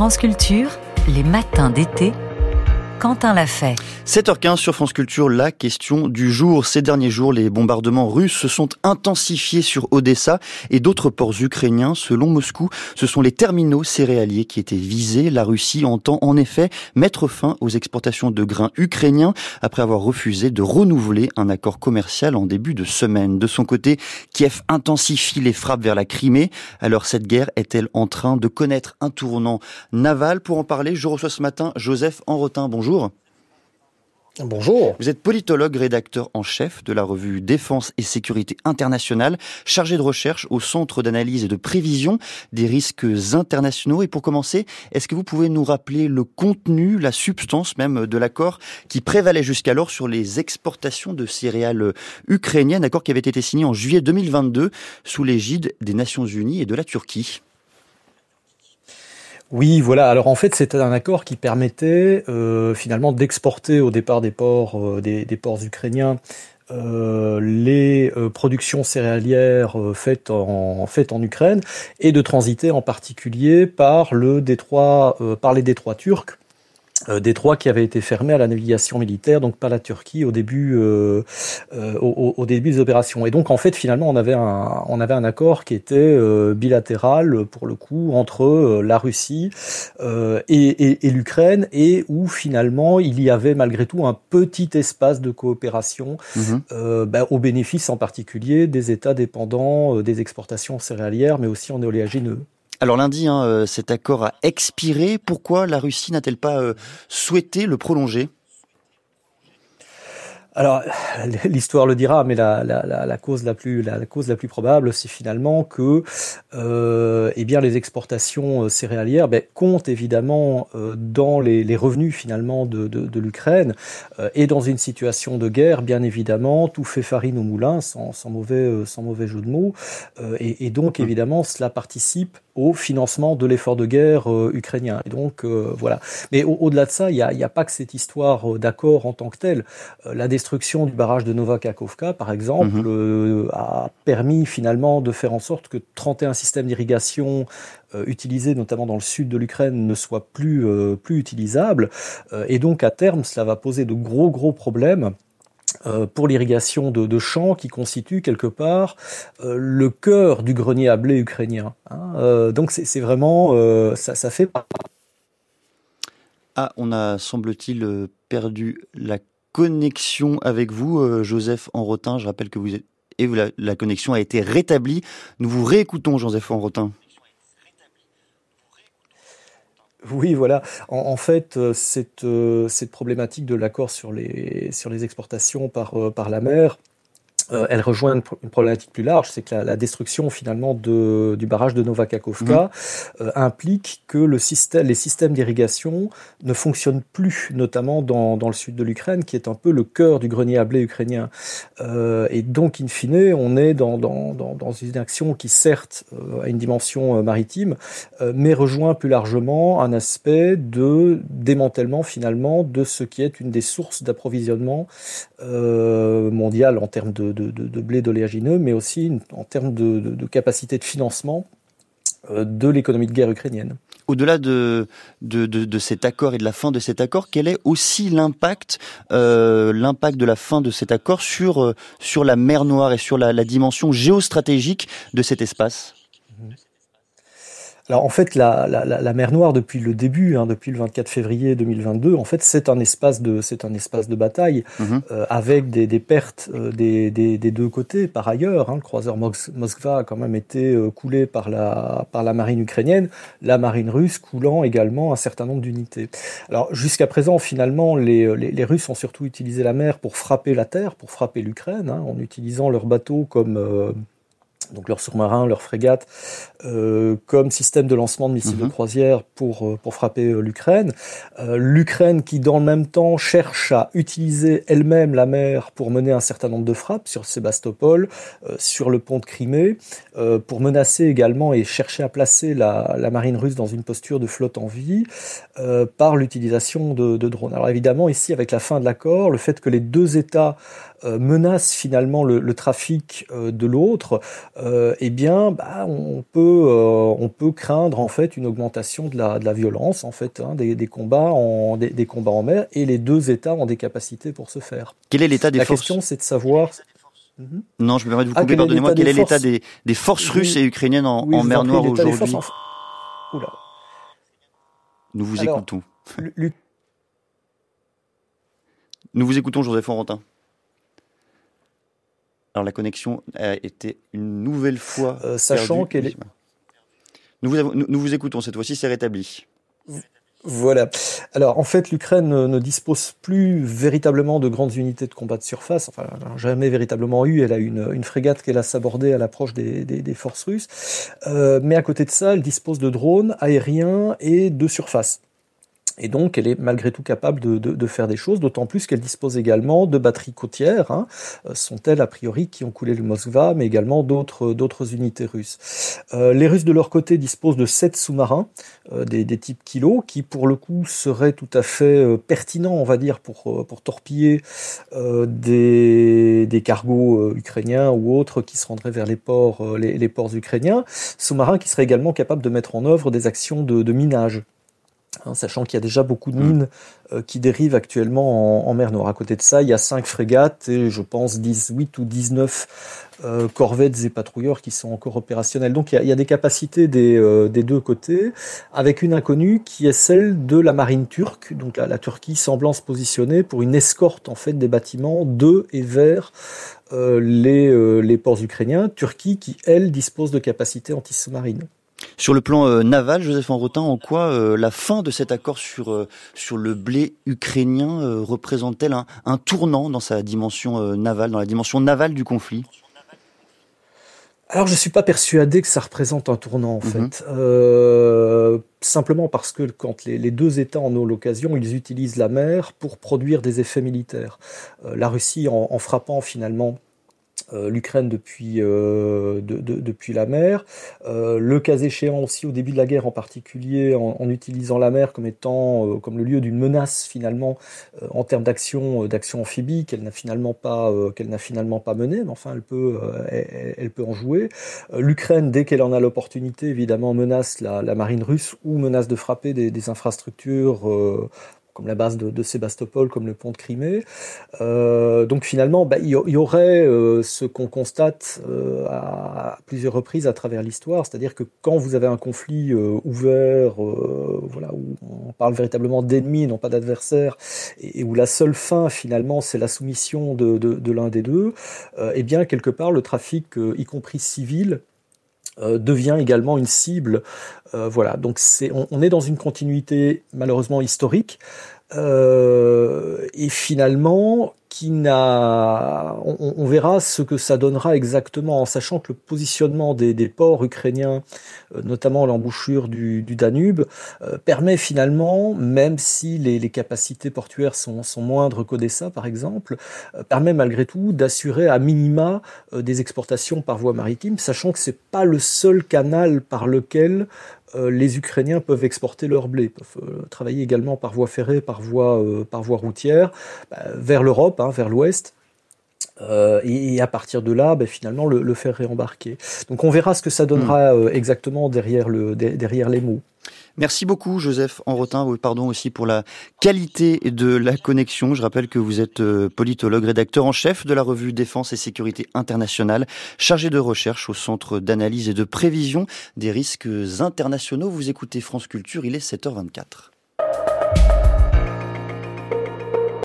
France Culture, les matins d'été, Quentin l'a fait. 7h15 sur France Culture, la question du jour. Ces derniers jours, les bombardements russes se sont intensifiés sur Odessa et d'autres ports ukrainiens. Selon Moscou, ce sont les terminaux céréaliers qui étaient visés. La Russie entend en effet mettre fin aux exportations de grains ukrainiens après avoir refusé de renouveler un accord commercial en début de semaine. De son côté, Kiev intensifie les frappes vers la Crimée. Alors cette guerre est-elle en train de connaître un tournant naval? Pour en parler, je reçois ce matin Joseph Enrotin. Bonjour. Bonjour. Bonjour. Vous êtes politologue, rédacteur en chef de la revue Défense et Sécurité internationale, chargé de recherche au Centre d'analyse et de prévision des risques internationaux. Et pour commencer, est-ce que vous pouvez nous rappeler le contenu, la substance même de l'accord qui prévalait jusqu'alors sur les exportations de céréales ukrainiennes, accord qui avait été signé en juillet 2022 sous l'égide des Nations Unies et de la Turquie? Oui, voilà. Alors en fait, c'était un accord qui permettait euh, finalement d'exporter au départ des ports, euh, des, ports ukrainiens, euh, les productions céréalières faites en faites en Ukraine et de transiter en particulier par le détroit, par les détroits turcs détroit qui avait été fermé à la navigation militaire, donc par la Turquie au début, euh, euh, au, début des opérations. Et donc en fait finalement on avait un, on avait un accord qui était euh, bilatéral pour le coup entre la Russie et, et, l'Ukraine et où finalement il y avait malgré tout un petit espace de coopération mhm. bah, au bénéfice en particulier des États dépendants des exportations céréalières, mais aussi en oléagineux. Alors lundi, hein, euh, cet accord a expiré. Pourquoi la Russie n'a-t-elle pas euh, souhaité le prolonger? Alors, l'histoire le dira, mais la, la, la, cause la plus la, cause la plus probable, c'est finalement que, euh, eh bien, les exportations céréalières ben, comptent évidemment euh, dans les, les, revenus finalement de, de, de l'Ukraine, euh, et dans une situation de guerre, bien évidemment, tout fait farine au moulin, sans, sans mauvais sans mauvais jeu de mots, et, et, donc mmh. évidemment, cela participe au financement de l'effort de guerre ukrainien. Et donc voilà. Mais au-delà de ça, il n'y a, y a, pas que cette histoire d'accord en tant que telle. la destruction du barrage de Novakakovka, par exemple, mhm. euh, a permis finalement de faire en sorte que 31 systèmes d'irrigation euh, utilisés notamment dans le sud de l'Ukraine ne soient plus, euh, plus utilisables. et donc à terme, cela va poser de gros gros problèmes pour l'irrigation de, champs qui constituent quelque part le cœur du grenier à blé ukrainien. Hein. donc c'est vraiment ça, ça fait. Ah, on a semble-t-il perdu la connexion avec vous, euh, Joseph Enrotin. Je rappelle que vous êtes et la, connexion a été rétablie. Nous vous réécoutons, Joseph Enrotin. Oui, voilà. En, fait, euh, cette, euh, cette problématique de l'accord sur les, sur les exportations par, par la mer, euh, elle rejoint une, problématique plus large, c'est que la, destruction finalement de, du barrage de Novakakovka mmh. euh, implique que le système, les systèmes d'irrigation ne fonctionnent plus, notamment dans, dans le sud de l'Ukraine, qui est un peu le cœur du grenier à blé ukrainien. Euh, et donc, in fine, on est dans, dans, dans une action qui certes a une dimension maritime, mais rejoint plus largement un aspect de démantèlement finalement de ce qui est une des sources d'approvisionnement mondial en termes de de, blé d'oléagineux, mais aussi en termes de, capacité de financement euh, de l'économie de guerre ukrainienne. Au-delà de, de, cet accord et de la fin de cet accord, quel est aussi l'impact euh, de la fin de cet accord sur, euh, sur la mer Noire et sur la dimension géostratégique de cet espace? Alors en fait, la, la, la, mer Noire depuis le début, hein, depuis le 24 février 2022, en fait, c'est un espace de c'est un espace de bataille mhm. euh, avec des, des pertes euh, des, des, des, deux côtés. Par ailleurs, hein, le croiseur Moskva a quand même été euh, coulé par la par la marine ukrainienne, la marine russe coulant également un certain nombre d'unités. Alors jusqu'à présent, finalement, les, les, les, Russes ont surtout utilisé la mer pour frapper la terre, pour frapper l'Ukraine, hein, en utilisant leurs bateaux comme donc leurs sous-marins, leurs frégates, euh, comme système de lancement de missiles de mhm. croisière pour, euh, pour frapper euh, l'Ukraine. Euh, L'Ukraine qui, dans le même temps, cherche à utiliser elle-même la mer pour mener un certain nombre de frappes sur Sébastopol, euh, sur le pont de Crimée, pour menacer également et chercher à placer la, la, marine russe dans une posture de flotte en vie par l'utilisation de, de drones. Alors évidemment, ici, avec la fin de l'accord, le fait que les deux États menacent finalement le, le trafic de l'autre, eh bien, bah, on peut on peut craindre en fait une augmentation de la, de la violence en fait hein, des, des, combats en des, des, combats en mer et les deux États ont des capacités pour se faire. Quel est l'état des la forces La question c'est de savoir Mhm. Non, je me permets de vous couper, ah, pardonnez-moi. Quel est l'état des, des, forces russes et ukrainiennes en, en mer Noire aujourd'hui en... Nous vous Alors, écoutons. Nous vous écoutons, Joseph Forentin. Alors la connexion a été une nouvelle fois. Euh, sachant qu'elle est. Nous vous, nous vous écoutons cette fois-ci, c'est rétabli. Voilà. Alors en fait, l'Ukraine ne dispose plus véritablement de grandes unités de combat de surface. Enfin, elle n'a jamais véritablement eu. Elle a une, une frégate qu'elle a sabordée à l'approche des, des, des, forces russes. Euh, mais à côté de ça, elle dispose de drones aériens et de surface. Et donc, elle est malgré tout capable de, faire des choses, d'autant plus qu'elle dispose également de batteries côtières. Hein. Euh, sont-elles, a priori, qui ont coulé le Moskva, mais également d'autres, unités russes. Euh, les Russes, de leur côté, disposent de sept sous-marins, euh, des, types Kilo, qui, pour le coup, seraient tout à fait pertinents, on va dire, pour, torpiller des, cargos ukrainiens ou autres qui se rendraient vers les ports, ukrainiens. Sous-marins qui seraient également capables de mettre en œuvre des actions de minage. Hein, sachant qu'il y a déjà beaucoup de mm. mines euh, qui dérivent actuellement en, mer Noire. À côté de ça, il y a cinq frégates et je pense 18 ou 19 euh, corvettes et patrouilleurs qui sont encore opérationnels. Donc il y a, il y a des capacités des, euh, des, deux côtés, avec une inconnue qui est celle de la marine turque. Donc la, la Turquie semblant se positionner pour une escorte en fait des bâtiments de et vers les, les ports ukrainiens. Turquie qui elle dispose de capacités anti-sous-marines. Sur le plan euh, naval, Joseph Enrotin, en quoi euh, la fin de cet accord sur, euh, sur le blé ukrainien représente-t-elle un, un, tournant dans sa dimension navale, dans la dimension navale du conflit? Alors je suis pas persuadé que ça représente un tournant en mhm. fait, euh, simplement parce que quand les, les, deux États en ont l'occasion, ils utilisent la mer pour produire des effets militaires. Euh, la Russie, en, en frappant finalement l'Ukraine depuis, euh, de, de, depuis la mer. Euh, le cas échéant aussi au début de la guerre en particulier en, utilisant la mer comme étant euh, comme le lieu d'une menace finalement euh, en termes d'action d'action amphibie qu'elle n'a finalement pas qu'elle n'a finalement pas menée mais enfin elle peut elle, peut en jouer. L'Ukraine dès qu'elle en a l'opportunité évidemment menace la, marine russe ou menace de frapper des infrastructures comme la base de, Sébastopol, comme le pont de Crimée. Euh, donc finalement, bah, il y, aurait euh, ce qu'on constate euh, à plusieurs reprises à travers l'histoire, c'est-à-dire que quand vous avez un conflit ouvert, voilà, où on parle véritablement d'ennemis, non pas d'adversaires, et, où la seule fin finalement c'est la soumission de, l'un des deux, eh bien quelque part le trafic, y compris civil, devient également une cible. Euh, voilà, donc c'est, on, on, est dans une continuité malheureusement historique. Euh, et finalement, on, verra ce que ça donnera exactement en sachant que le positionnement des, ports ukrainiens, euh, notamment l'embouchure du, Danube, euh, permet finalement, même si les, capacités portuaires sont, moindres qu'Odessa par exemple, euh, permet malgré tout d'assurer à minima des exportations par voie maritime, sachant que c'est pas le seul canal par lequel les Ukrainiens peuvent exporter leur blé, peuvent euh, travailler également par voie ferrée, par voie, euh, par voie routière, bah, vers l'Europe, hein, vers l'Ouest. Euh, et, et, à partir de là, ben, finalement, le, le, faire réembarquer. Donc on verra ce que ça donnera mmh. exactement derrière, le, derrière les mots. Merci beaucoup, Joseph Enrotin. Pardon aussi pour la qualité de la connexion. Je rappelle que vous êtes euh, politologue, rédacteur en chef de la revue Défense et Sécurité internationale, chargé de recherche au Centre d'analyse et de prévision des risques internationaux. Vous écoutez France Culture, il est 7h24.